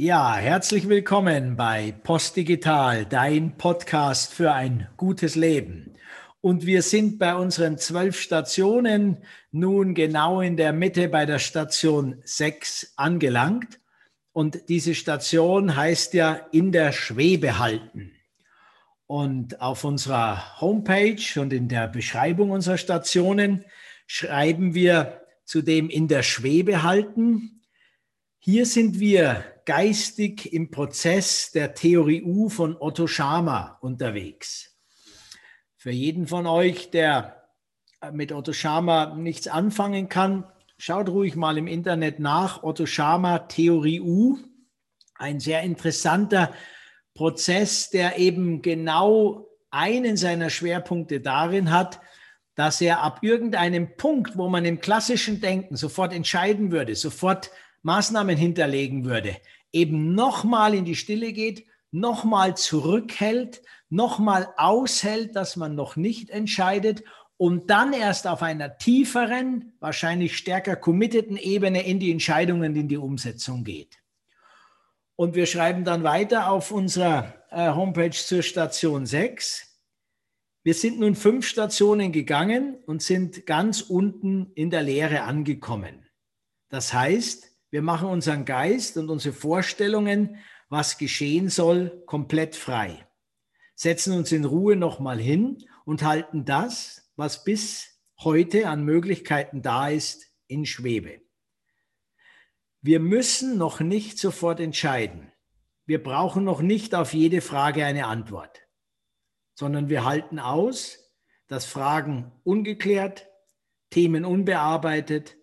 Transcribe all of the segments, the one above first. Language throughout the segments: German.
Ja, herzlich willkommen bei Postdigital, dein Podcast für ein gutes Leben. Und wir sind bei unseren zwölf Stationen nun genau in der Mitte bei der Station 6 angelangt. Und diese Station heißt ja in der Schwebe halten. Und auf unserer Homepage und in der Beschreibung unserer Stationen schreiben wir zudem in der Schwebe halten. Hier sind wir geistig im Prozess der Theorie U von Otto Schama unterwegs. Für jeden von euch, der mit Otto Schama nichts anfangen kann, schaut ruhig mal im Internet nach. Otto Schama Theorie U, ein sehr interessanter Prozess, der eben genau einen seiner Schwerpunkte darin hat, dass er ab irgendeinem Punkt, wo man im klassischen Denken sofort entscheiden würde, sofort Maßnahmen hinterlegen würde, eben nochmal in die Stille geht, nochmal zurückhält, nochmal aushält, dass man noch nicht entscheidet und dann erst auf einer tieferen, wahrscheinlich stärker committeden Ebene in die Entscheidungen, in die Umsetzung geht. Und wir schreiben dann weiter auf unserer äh, Homepage zur Station 6. Wir sind nun fünf Stationen gegangen und sind ganz unten in der Lehre angekommen. Das heißt, wir machen unseren Geist und unsere Vorstellungen, was geschehen soll, komplett frei. Setzen uns in Ruhe nochmal hin und halten das, was bis heute an Möglichkeiten da ist, in Schwebe. Wir müssen noch nicht sofort entscheiden. Wir brauchen noch nicht auf jede Frage eine Antwort, sondern wir halten aus, dass Fragen ungeklärt, Themen unbearbeitet,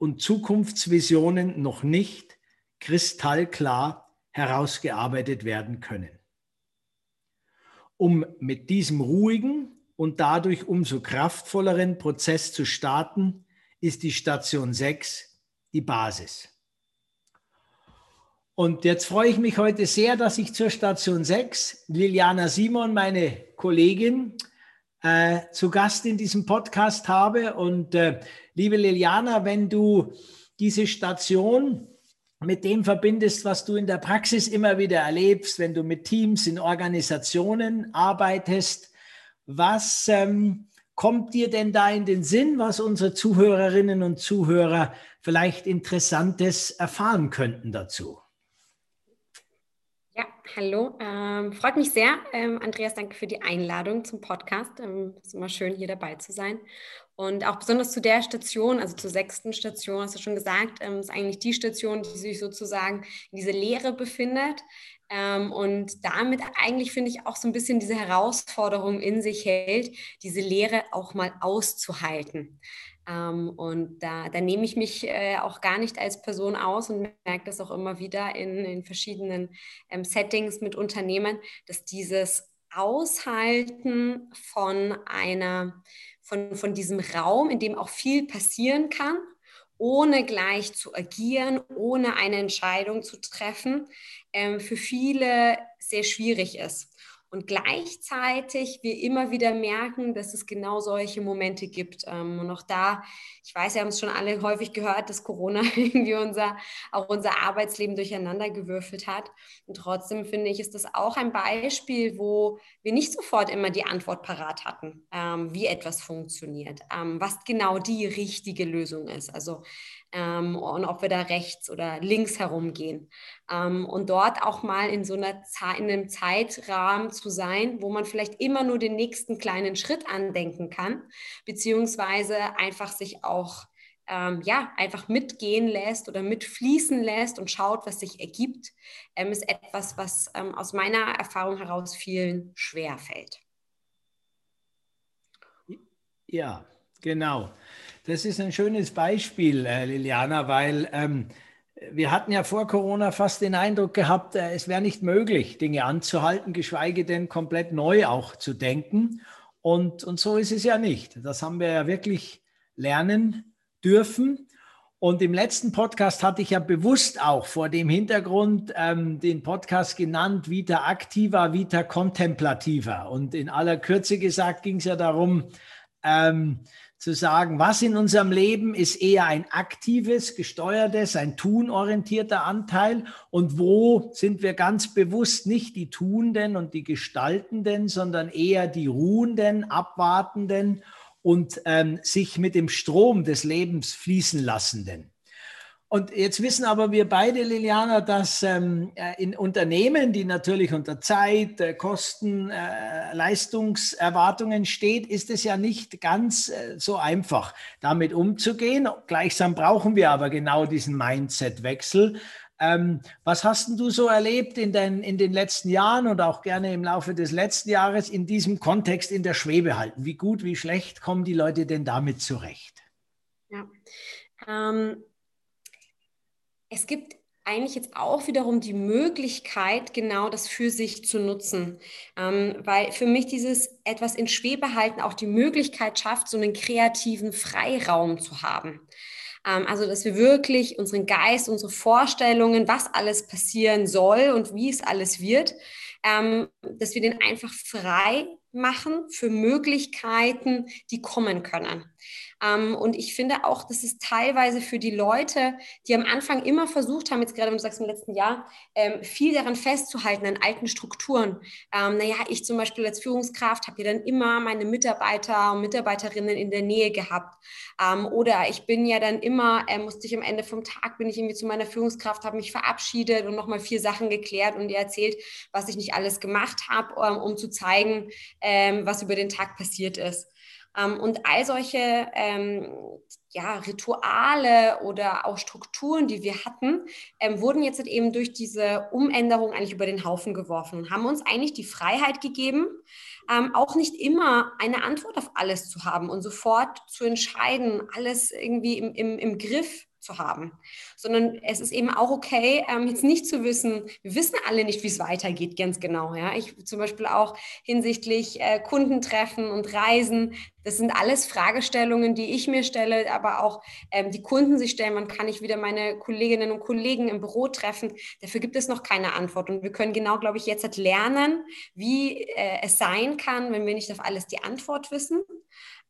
und Zukunftsvisionen noch nicht kristallklar herausgearbeitet werden können. Um mit diesem ruhigen und dadurch umso kraftvolleren Prozess zu starten, ist die Station 6 die Basis. Und jetzt freue ich mich heute sehr, dass ich zur Station 6 Liliana Simon, meine Kollegin, äh, zu Gast in diesem Podcast habe. Und äh, liebe Liliana, wenn du diese Station mit dem verbindest, was du in der Praxis immer wieder erlebst, wenn du mit Teams in Organisationen arbeitest, was ähm, kommt dir denn da in den Sinn, was unsere Zuhörerinnen und Zuhörer vielleicht Interessantes erfahren könnten dazu? Hallo. Ähm, freut mich sehr. Ähm, Andreas, danke für die Einladung zum Podcast. Ähm, ist immer schön, hier dabei zu sein. Und auch besonders zu der Station, also zur sechsten Station, hast du schon gesagt, ähm, ist eigentlich die Station, die sich sozusagen in diese Lehre befindet. Ähm, und damit eigentlich, finde ich, auch so ein bisschen diese Herausforderung in sich hält, diese Lehre auch mal auszuhalten. Ähm, und da, da, nehme ich mich äh, auch gar nicht als Person aus und merke das auch immer wieder in, in verschiedenen ähm, Settings mit Unternehmen, dass dieses Aushalten von einer, von, von diesem Raum, in dem auch viel passieren kann, ohne gleich zu agieren, ohne eine Entscheidung zu treffen, ähm, für viele sehr schwierig ist und gleichzeitig wir immer wieder merken, dass es genau solche Momente gibt. Ähm, und auch da, ich weiß, wir haben es schon alle häufig gehört, dass Corona irgendwie unser, auch unser Arbeitsleben durcheinander gewürfelt hat. Und trotzdem finde ich, ist das auch ein Beispiel, wo wir nicht sofort immer die Antwort parat hatten, ähm, wie etwas funktioniert, ähm, was genau die richtige Lösung ist. Also ähm, und ob wir da rechts oder links herumgehen. Ähm, und dort auch mal in so einer in einem Zeitrahmen zu sein, wo man vielleicht immer nur den nächsten kleinen Schritt andenken kann, beziehungsweise einfach sich auch ähm, ja, einfach mitgehen lässt oder mitfließen lässt und schaut, was sich ergibt, ähm, ist etwas, was ähm, aus meiner Erfahrung heraus vielen schwer fällt. Ja, genau. Das ist ein schönes Beispiel, äh, Liliana, weil ähm, wir hatten ja vor Corona fast den Eindruck gehabt, äh, es wäre nicht möglich, Dinge anzuhalten, geschweige denn komplett neu auch zu denken. Und, und so ist es ja nicht. Das haben wir ja wirklich lernen dürfen. Und im letzten Podcast hatte ich ja bewusst auch vor dem Hintergrund ähm, den Podcast genannt, Vita Activa, Vita Contemplativa. Und in aller Kürze gesagt ging es ja darum, ähm, zu sagen, was in unserem Leben ist eher ein aktives, gesteuertes, ein tunorientierter Anteil und wo sind wir ganz bewusst nicht die Tuenden und die Gestaltenden, sondern eher die Ruhenden, Abwartenden und ähm, sich mit dem Strom des Lebens fließen lassenden. Und jetzt wissen aber wir beide, Liliana, dass ähm, äh, in Unternehmen, die natürlich unter Zeit, äh, Kosten, äh, Leistungserwartungen steht, ist es ja nicht ganz äh, so einfach, damit umzugehen. Gleichsam brauchen wir aber genau diesen Mindset-Wechsel. Ähm, was hast du so erlebt in den, in den letzten Jahren und auch gerne im Laufe des letzten Jahres in diesem Kontext in der Schwebe halten? Wie gut, wie schlecht kommen die Leute denn damit zurecht? Ja. Ähm es gibt eigentlich jetzt auch wiederum die Möglichkeit, genau das für sich zu nutzen. Ähm, weil für mich dieses etwas in Schwebe halten auch die Möglichkeit schafft, so einen kreativen Freiraum zu haben. Ähm, also, dass wir wirklich unseren Geist, unsere Vorstellungen, was alles passieren soll und wie es alles wird, ähm, dass wir den einfach frei machen für Möglichkeiten, die kommen können. Ähm, und ich finde auch, dass es teilweise für die Leute, die am Anfang immer versucht haben, jetzt gerade, du sagst, im letzten Jahr, ähm, viel daran festzuhalten, an alten Strukturen. Ähm, naja, ich zum Beispiel als Führungskraft habe ja dann immer meine Mitarbeiter und Mitarbeiterinnen in der Nähe gehabt. Ähm, oder ich bin ja dann immer, äh, musste ich am Ende vom Tag, bin ich irgendwie zu meiner Führungskraft, habe mich verabschiedet und nochmal vier Sachen geklärt und ihr erzählt, was ich nicht alles gemacht habe, ähm, um zu zeigen, ähm, was über den Tag passiert ist. Ähm, und all solche ähm, ja, Rituale oder auch Strukturen, die wir hatten, ähm, wurden jetzt eben durch diese Umänderung eigentlich über den Haufen geworfen haben uns eigentlich die Freiheit gegeben, ähm, auch nicht immer eine Antwort auf alles zu haben und sofort zu entscheiden, alles irgendwie im, im, im Griff zu haben, sondern es ist eben auch okay, ähm, jetzt nicht zu wissen, wir wissen alle nicht, wie es weitergeht, ganz genau. Ja? Ich zum Beispiel auch hinsichtlich äh, Kundentreffen und Reisen, das sind alles Fragestellungen, die ich mir stelle, aber auch ähm, die Kunden sich stellen. Wann kann ich wieder meine Kolleginnen und Kollegen im Büro treffen? Dafür gibt es noch keine Antwort. Und wir können genau, glaube ich, jetzt lernen, wie äh, es sein kann, wenn wir nicht auf alles die Antwort wissen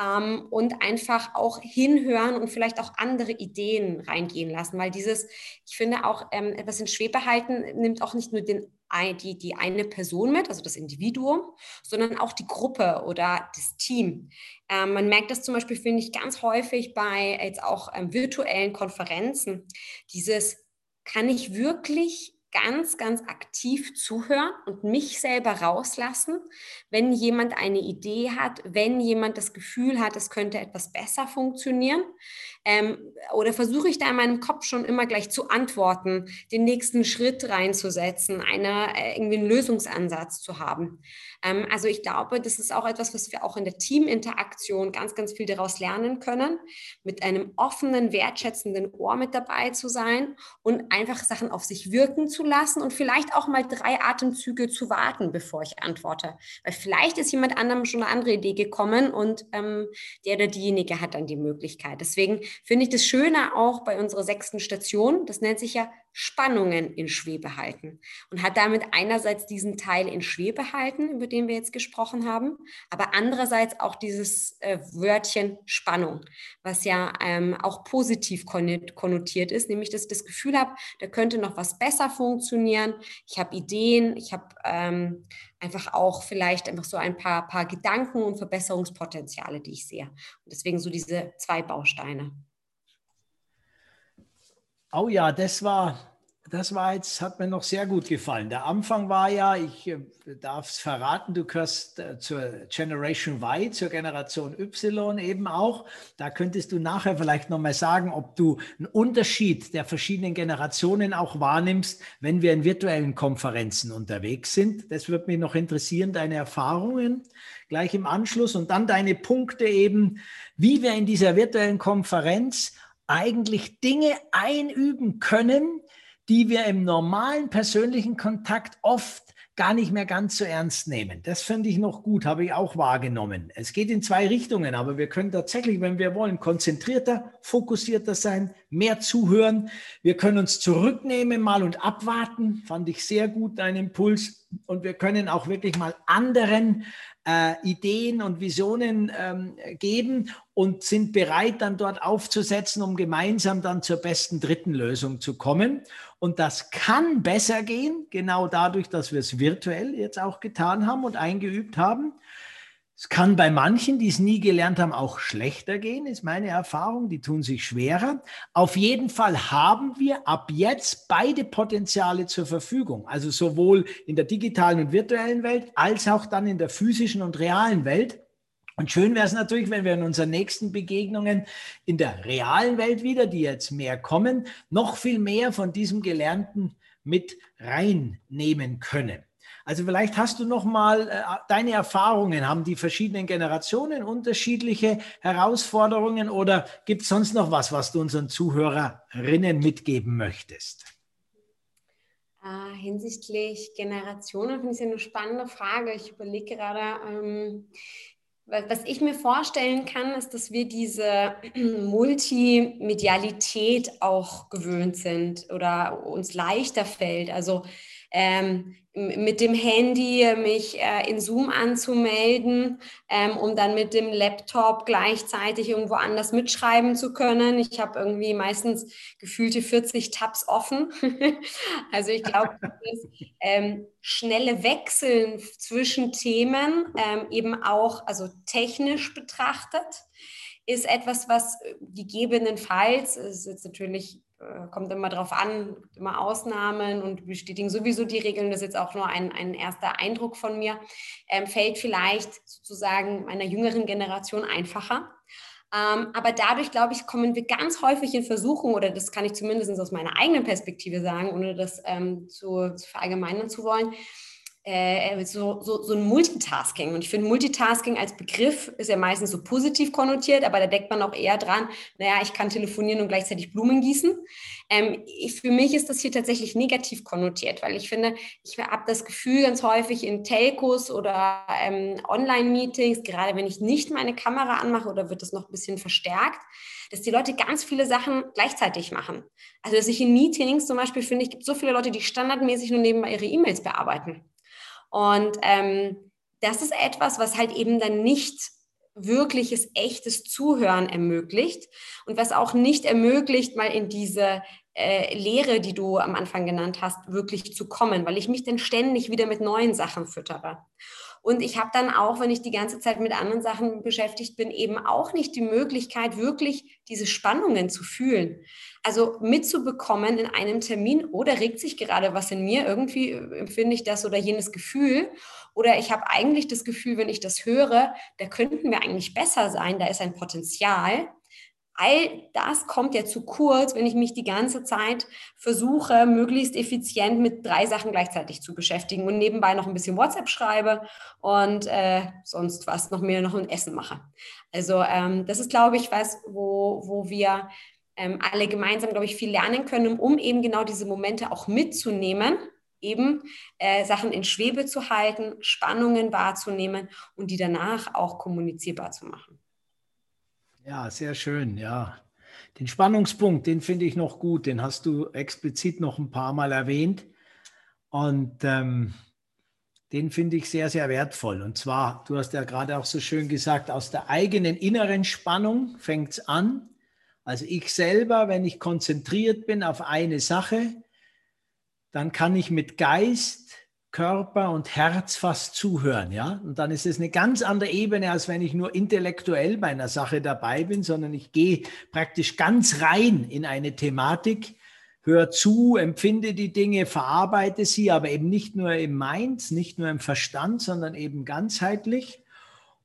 ähm, und einfach auch hinhören und vielleicht auch andere Ideen reingehen lassen, weil dieses, ich finde auch ähm, etwas in Schwebe halten, nimmt auch nicht nur den, die, die eine Person mit, also das Individuum, sondern auch die Gruppe oder das Team. Ähm, man merkt das zum Beispiel, finde ich, ganz häufig bei jetzt auch ähm, virtuellen Konferenzen. Dieses, kann ich wirklich ganz, ganz aktiv zuhören und mich selber rauslassen, wenn jemand eine Idee hat, wenn jemand das Gefühl hat, es könnte etwas besser funktionieren. Ähm, oder versuche ich da in meinem Kopf schon immer gleich zu antworten, den nächsten Schritt reinzusetzen, eine, äh, irgendwie einen Lösungsansatz zu haben. Ähm, also ich glaube, das ist auch etwas, was wir auch in der Teaminteraktion ganz, ganz viel daraus lernen können, mit einem offenen, wertschätzenden Ohr mit dabei zu sein und einfach Sachen auf sich wirken zu lassen und vielleicht auch mal drei Atemzüge zu warten, bevor ich antworte. Weil vielleicht ist jemand anderem schon eine andere Idee gekommen und ähm, der oder diejenige hat dann die Möglichkeit. Deswegen finde ich das Schöne auch bei unserer sechsten Station, das nennt sich ja Spannungen in Schwebe halten und hat damit einerseits diesen Teil in Schwebe halten, über den wir jetzt gesprochen haben, aber andererseits auch dieses äh, Wörtchen Spannung, was ja ähm, auch positiv konnotiert ist, nämlich dass ich das Gefühl habe, da könnte noch was besser funktionieren. Ich habe Ideen, ich habe ähm, einfach auch vielleicht einfach so ein paar, paar Gedanken und Verbesserungspotenziale, die ich sehe. Und deswegen so diese zwei Bausteine. Oh ja, das war, das war jetzt, hat mir noch sehr gut gefallen. Der Anfang war ja, ich äh, darf es verraten, du gehörst äh, zur Generation Y, zur Generation Y eben auch. Da könntest du nachher vielleicht nochmal sagen, ob du einen Unterschied der verschiedenen Generationen auch wahrnimmst, wenn wir in virtuellen Konferenzen unterwegs sind. Das würde mich noch interessieren, deine Erfahrungen gleich im Anschluss und dann deine Punkte eben, wie wir in dieser virtuellen Konferenz eigentlich Dinge einüben können, die wir im normalen persönlichen Kontakt oft gar nicht mehr ganz so ernst nehmen. Das finde ich noch gut, habe ich auch wahrgenommen. Es geht in zwei Richtungen, aber wir können tatsächlich, wenn wir wollen, konzentrierter, fokussierter sein, mehr zuhören. Wir können uns zurücknehmen mal und abwarten, fand ich sehr gut, dein Impuls. Und wir können auch wirklich mal anderen äh, Ideen und Visionen ähm, geben und sind bereit, dann dort aufzusetzen, um gemeinsam dann zur besten dritten Lösung zu kommen. Und das kann besser gehen, genau dadurch, dass wir es virtuell jetzt auch getan haben und eingeübt haben. Es kann bei manchen, die es nie gelernt haben, auch schlechter gehen, ist meine Erfahrung. Die tun sich schwerer. Auf jeden Fall haben wir ab jetzt beide Potenziale zur Verfügung. Also sowohl in der digitalen und virtuellen Welt als auch dann in der physischen und realen Welt. Und schön wäre es natürlich, wenn wir in unseren nächsten Begegnungen in der realen Welt wieder, die jetzt mehr kommen, noch viel mehr von diesem Gelernten mit reinnehmen können. Also vielleicht hast du noch mal äh, deine Erfahrungen. Haben die verschiedenen Generationen unterschiedliche Herausforderungen oder gibt es sonst noch was, was du unseren Zuhörerinnen mitgeben möchtest? Äh, hinsichtlich Generationen finde ich eine spannende Frage. Ich überlege gerade, ähm, was ich mir vorstellen kann, ist, dass wir diese Multimedialität auch gewöhnt sind oder uns leichter fällt. Also ähm, mit dem Handy mich äh, in Zoom anzumelden, ähm, um dann mit dem Laptop gleichzeitig irgendwo anders mitschreiben zu können. Ich habe irgendwie meistens gefühlte 40 Tabs offen. also ich glaube, das ähm, schnelle Wechseln zwischen Themen, ähm, eben auch also technisch betrachtet, ist etwas, was gegebenenfalls, ist jetzt natürlich äh, kommt immer drauf an, immer Ausnahmen und bestätigen sowieso die Regeln. Das ist jetzt auch nur ein, ein erster Eindruck von mir. Ähm, fällt vielleicht sozusagen meiner jüngeren Generation einfacher. Ähm, aber dadurch, glaube ich, kommen wir ganz häufig in Versuchung, oder das kann ich zumindest aus meiner eigenen Perspektive sagen, ohne das ähm, zu, zu verallgemeinern zu wollen, äh, so, so, so ein Multitasking. Und ich finde, Multitasking als Begriff ist ja meistens so positiv konnotiert, aber da denkt man auch eher dran, naja, ich kann telefonieren und gleichzeitig Blumen gießen. Ähm, ich, für mich ist das hier tatsächlich negativ konnotiert, weil ich finde, ich habe das Gefühl ganz häufig in Telcos oder ähm, Online-Meetings, gerade wenn ich nicht meine Kamera anmache oder wird das noch ein bisschen verstärkt, dass die Leute ganz viele Sachen gleichzeitig machen. Also dass ich in Meetings zum Beispiel finde, ich gibt so viele Leute, die standardmäßig nur nebenbei ihre E-Mails bearbeiten. Und ähm, das ist etwas, was halt eben dann nicht wirkliches, echtes Zuhören ermöglicht und was auch nicht ermöglicht, mal in diese äh, Lehre, die du am Anfang genannt hast, wirklich zu kommen, weil ich mich dann ständig wieder mit neuen Sachen füttere. Und ich habe dann auch, wenn ich die ganze Zeit mit anderen Sachen beschäftigt bin, eben auch nicht die Möglichkeit, wirklich diese Spannungen zu fühlen. Also mitzubekommen in einem Termin, oder oh, regt sich gerade was in mir, irgendwie äh, empfinde ich das oder jenes Gefühl. Oder ich habe eigentlich das Gefühl, wenn ich das höre, da könnten wir eigentlich besser sein, da ist ein Potenzial all das kommt ja zu kurz, wenn ich mich die ganze Zeit versuche, möglichst effizient mit drei Sachen gleichzeitig zu beschäftigen und nebenbei noch ein bisschen WhatsApp schreibe und äh, sonst was, noch mehr noch ein Essen mache. Also ähm, das ist, glaube ich, was, wo, wo wir ähm, alle gemeinsam, glaube ich, viel lernen können, um eben genau diese Momente auch mitzunehmen eben äh, Sachen in Schwebe zu halten, Spannungen wahrzunehmen und die danach auch kommunizierbar zu machen. Ja, sehr schön, ja. Den Spannungspunkt, den finde ich noch gut, den hast du explizit noch ein paar Mal erwähnt. Und ähm, den finde ich sehr, sehr wertvoll. Und zwar, du hast ja gerade auch so schön gesagt, aus der eigenen inneren Spannung fängt es an. Also ich selber, wenn ich konzentriert bin auf eine Sache, dann kann ich mit Geist, Körper und Herz fast zuhören, ja. Und dann ist es eine ganz andere Ebene, als wenn ich nur intellektuell bei einer Sache dabei bin, sondern ich gehe praktisch ganz rein in eine Thematik, höre zu, empfinde die Dinge, verarbeite sie, aber eben nicht nur im Mind, nicht nur im Verstand, sondern eben ganzheitlich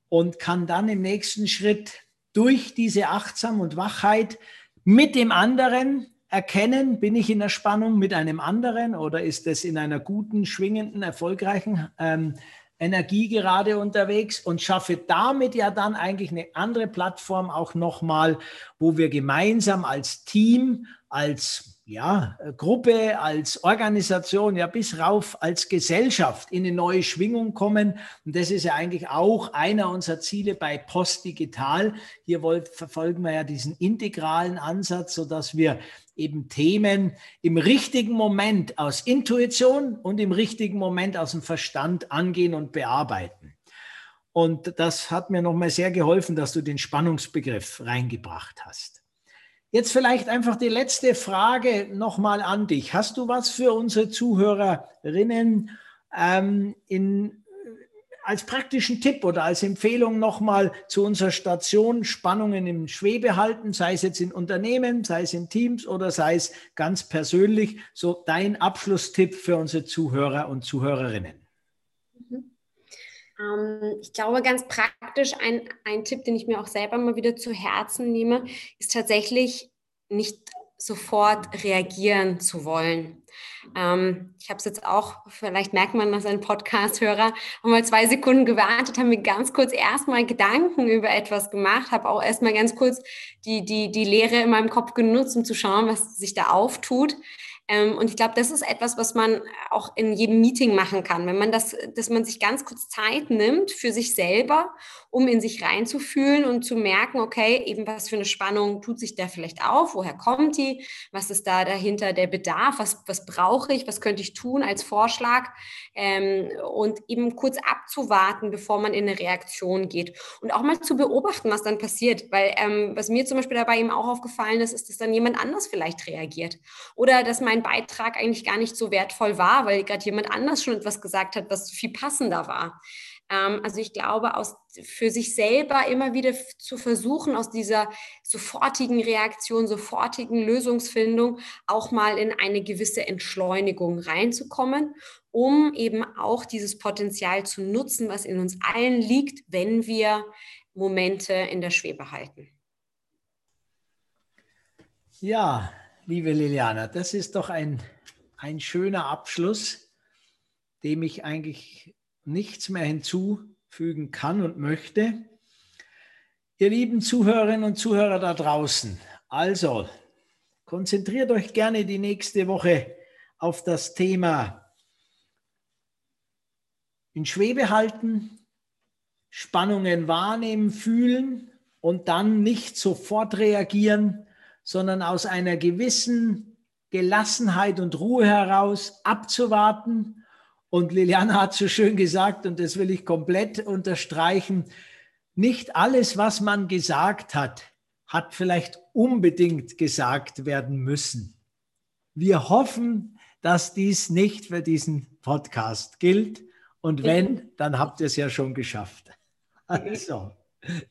und kann dann im nächsten Schritt durch diese Achtsam und Wachheit mit dem anderen erkennen, bin ich in der Spannung mit einem anderen oder ist es in einer guten, schwingenden, erfolgreichen ähm, Energie gerade unterwegs und schaffe damit ja dann eigentlich eine andere Plattform auch nochmal, wo wir gemeinsam als Team, als ja, Gruppe, als Organisation, ja bis rauf als Gesellschaft in eine neue Schwingung kommen. Und das ist ja eigentlich auch einer unserer Ziele bei Postdigital. Hier wollt, verfolgen wir ja diesen integralen Ansatz, sodass wir eben Themen im richtigen Moment aus Intuition und im richtigen Moment aus dem Verstand angehen und bearbeiten. Und das hat mir nochmal sehr geholfen, dass du den Spannungsbegriff reingebracht hast. Jetzt vielleicht einfach die letzte Frage nochmal an dich. Hast du was für unsere Zuhörerinnen ähm, in, als praktischen Tipp oder als Empfehlung nochmal zu unserer Station Spannungen im Schwebe halten, sei es jetzt in Unternehmen, sei es in Teams oder sei es ganz persönlich? So dein Abschlusstipp für unsere Zuhörer und Zuhörerinnen. Mhm. Ähm, ich glaube, ganz praktisch ein, ein Tipp, den ich mir auch selber mal wieder zu Herzen nehme, ist tatsächlich nicht sofort reagieren zu wollen. Ähm, ich habe es jetzt auch, vielleicht merkt man das ein Podcast-Hörer, mal zwei Sekunden gewartet, haben mir ganz kurz erstmal Gedanken über etwas gemacht, habe auch erstmal ganz kurz die, die, die Lehre in meinem Kopf genutzt, um zu schauen, was sich da auftut. Ähm, und ich glaube, das ist etwas, was man auch in jedem Meeting machen kann, wenn man das, dass man sich ganz kurz Zeit nimmt für sich selber, um in sich reinzufühlen und zu merken, okay, eben was für eine Spannung tut sich da vielleicht auf, woher kommt die, was ist da dahinter der Bedarf, was, was brauche ich, was könnte ich tun als Vorschlag? Ähm, und eben kurz abzuwarten, bevor man in eine Reaktion geht. Und auch mal zu beobachten, was dann passiert, weil ähm, was mir zum Beispiel dabei eben auch aufgefallen ist, ist, dass dann jemand anders vielleicht reagiert. Oder dass mein Beitrag eigentlich gar nicht so wertvoll war, weil gerade jemand anders schon etwas gesagt hat, was viel passender war. Ähm, also ich glaube, aus, für sich selber immer wieder zu versuchen, aus dieser sofortigen Reaktion, sofortigen Lösungsfindung auch mal in eine gewisse Entschleunigung reinzukommen, um eben auch dieses Potenzial zu nutzen, was in uns allen liegt, wenn wir Momente in der Schwebe halten. Ja, liebe Liliana, das ist doch ein, ein schöner Abschluss, dem ich eigentlich nichts mehr hinzufügen kann und möchte. Ihr lieben Zuhörerinnen und Zuhörer da draußen, also konzentriert euch gerne die nächste Woche auf das Thema in Schwebe halten, Spannungen wahrnehmen, fühlen und dann nicht sofort reagieren, sondern aus einer gewissen Gelassenheit und Ruhe heraus abzuwarten. Und Liliana hat so schön gesagt, und das will ich komplett unterstreichen, nicht alles, was man gesagt hat, hat vielleicht unbedingt gesagt werden müssen. Wir hoffen, dass dies nicht für diesen Podcast gilt. Und wenn, dann habt ihr es ja schon geschafft. Also.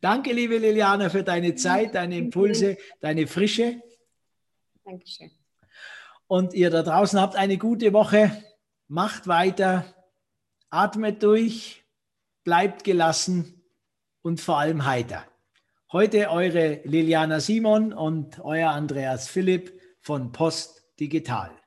Danke, liebe Liliana, für deine Zeit, deine Impulse, deine Frische. Dankeschön. Und ihr da draußen habt eine gute Woche. Macht weiter, atmet durch, bleibt gelassen und vor allem heiter. Heute eure Liliana Simon und euer Andreas Philipp von Post Digital.